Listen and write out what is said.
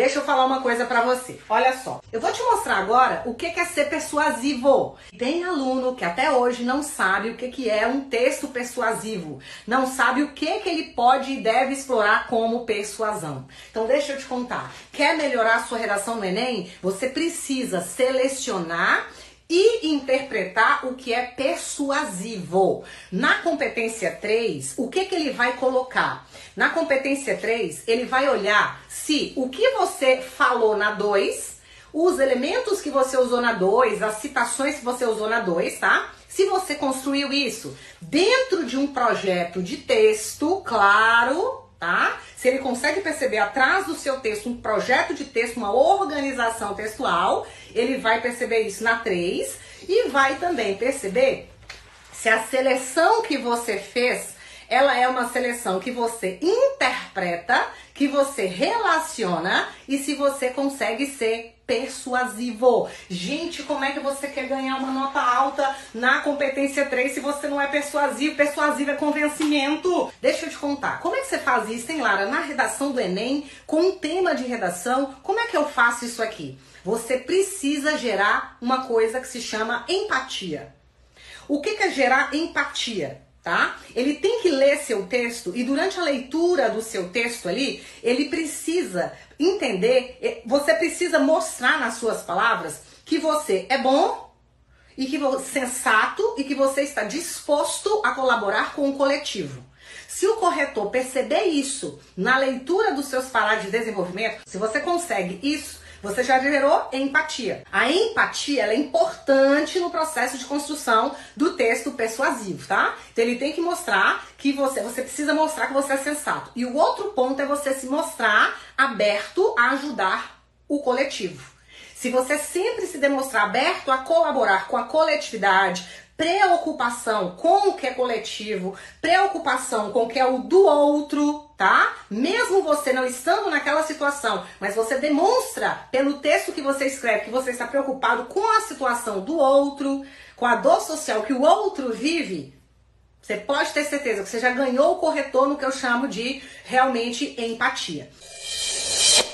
Deixa eu falar uma coisa para você. Olha só, eu vou te mostrar agora o que é ser persuasivo. Tem aluno que até hoje não sabe o que é um texto persuasivo, não sabe o que que ele pode e deve explorar como persuasão. Então deixa eu te contar. Quer melhorar a sua redação no Enem? Você precisa selecionar e interpretar o que é persuasivo. Na competência 3, o que, que ele vai colocar? Na competência 3, ele vai olhar se o que você falou na 2, os elementos que você usou na 2, as citações que você usou na 2, tá? Se você construiu isso dentro de um projeto de texto, claro? Se ele consegue perceber atrás do seu texto um projeto de texto, uma organização textual, ele vai perceber isso na 3 e vai também perceber se a seleção que você fez, ela é uma seleção que você interpreta, que você relaciona e se você consegue ser persuasivo. Gente, como é que você quer ganhar uma nota alta na competência 3 se você não é persuasivo? Persuasivo é convencimento. Deixa eu te contar. Como é que você faz isso, hein, Lara? Na redação do Enem, com um tema de redação, como é que eu faço isso aqui? Você precisa gerar uma coisa que se chama empatia. O que, que é gerar empatia? Tá? Ele tem ler seu texto e durante a leitura do seu texto ali, ele precisa entender, você precisa mostrar nas suas palavras que você é bom e que é sensato e que você está disposto a colaborar com o coletivo. Se o corretor perceber isso na leitura dos seus parágrafos de desenvolvimento, se você consegue isso, você já gerou empatia. A empatia é importante no processo de construção do texto persuasivo, tá? Então ele tem que mostrar que você, você precisa mostrar que você é sensato. E o outro ponto é você se mostrar aberto a ajudar o coletivo. Se você sempre se demonstrar aberto a colaborar com a coletividade, preocupação com o que é coletivo, preocupação com o que é o do outro, tá? Mesmo você não estando naquela situação, mas você demonstra pelo texto que você escreve que você está preocupado com a situação do outro, com a dor social que o outro vive, você pode ter certeza que você já ganhou o corretor no que eu chamo de realmente empatia.